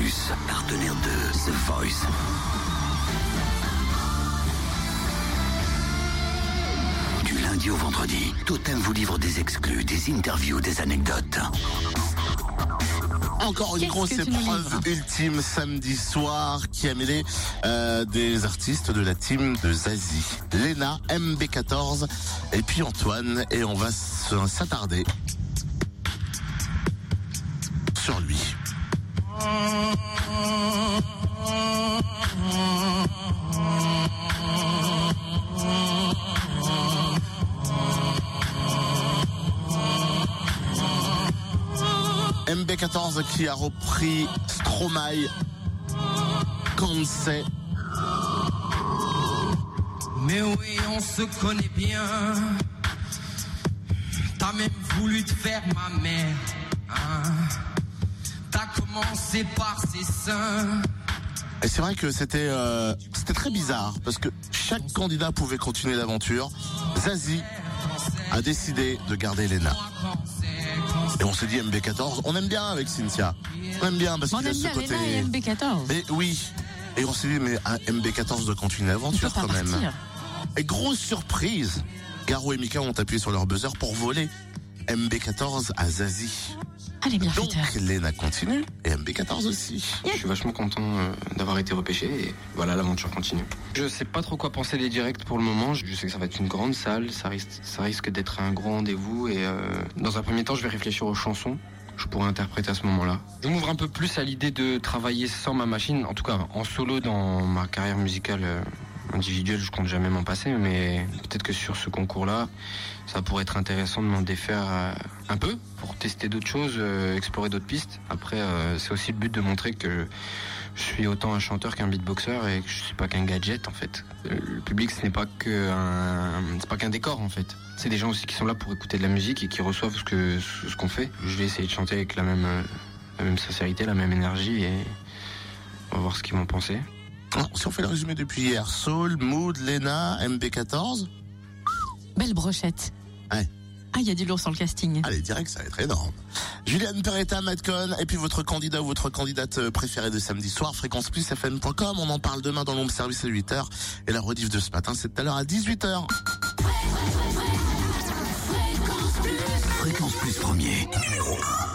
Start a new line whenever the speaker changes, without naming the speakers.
Plus, partenaire de The Voice. Du lundi au vendredi, Totem vous livre des exclus, des interviews, des anecdotes.
Encore une grosse épreuve ultime samedi soir qui a mêlé euh, des artistes de la team de Zazie. Lena, MB14 et puis Antoine et on va s'attarder MB14 qui a repris Stromae, Kansai,
Mais oui, on se connaît bien. T'as même voulu te faire ma mère. hein. Par ses seins.
Et c'est vrai que c'était euh, c'était très bizarre parce que chaque candidat pouvait continuer l'aventure. Zazie a décidé de garder Lena. Et on s'est dit MB14, on aime bien avec Cynthia. On aime bien parce
On
qu'il a ce côté.
Léna et MB14.
Mais oui. Et on s'est dit mais un MB14 doit continuer l'aventure quand même.
partir.
Et grosse surprise, Garo et Mika ont appuyé sur leur buzzer pour voler MB14 à Zazie.
Allez, bien
Donc. Lena continue et MB14 aussi.
Je suis vachement content euh, d'avoir été repêché et voilà, l'aventure continue. Je sais pas trop quoi penser des directs pour le moment. Je sais que ça va être une grande salle, ça risque, ça risque d'être un gros rendez-vous et euh, dans un premier temps, je vais réfléchir aux chansons que je pourrais interpréter à ce moment-là. Je m'ouvre un peu plus à l'idée de travailler sans ma machine, en tout cas en solo dans ma carrière musicale individuelle, je compte jamais m'en passer, mais peut-être que sur ce concours-là, ça pourrait être intéressant de m'en défaire euh, un peu pour tester d'autres choses, euh, explorer d'autres pistes. Après, euh, c'est aussi le but de montrer que je suis autant un chanteur qu'un beatboxer et que je suis pas qu'un gadget en fait. Le public, ce n'est pas que un, c'est pas qu'un décor en fait. C'est des gens aussi qui sont là pour écouter de la musique et qui reçoivent ce que ce qu'on fait. Je vais essayer de chanter avec la même la même sincérité, la même énergie et on va voir ce qu'ils vont penser.
Alors, si on fait le résumé depuis hier, Soul, Mood, Lena, MB14,
Belle brochette.
Ouais.
Ah, il y a du lourd sur le casting.
allez, direct, ça va être énorme. Juliane Peretta, Madcon, et puis votre candidat ou votre candidate euh, préférée de samedi soir, fréquenceplusfm.com, on en parle demain dans l'ombre service à 8h, et la rediff de ce matin, c'est tout à l'heure à 18h.
Fréquence Plus premier, numéro 1.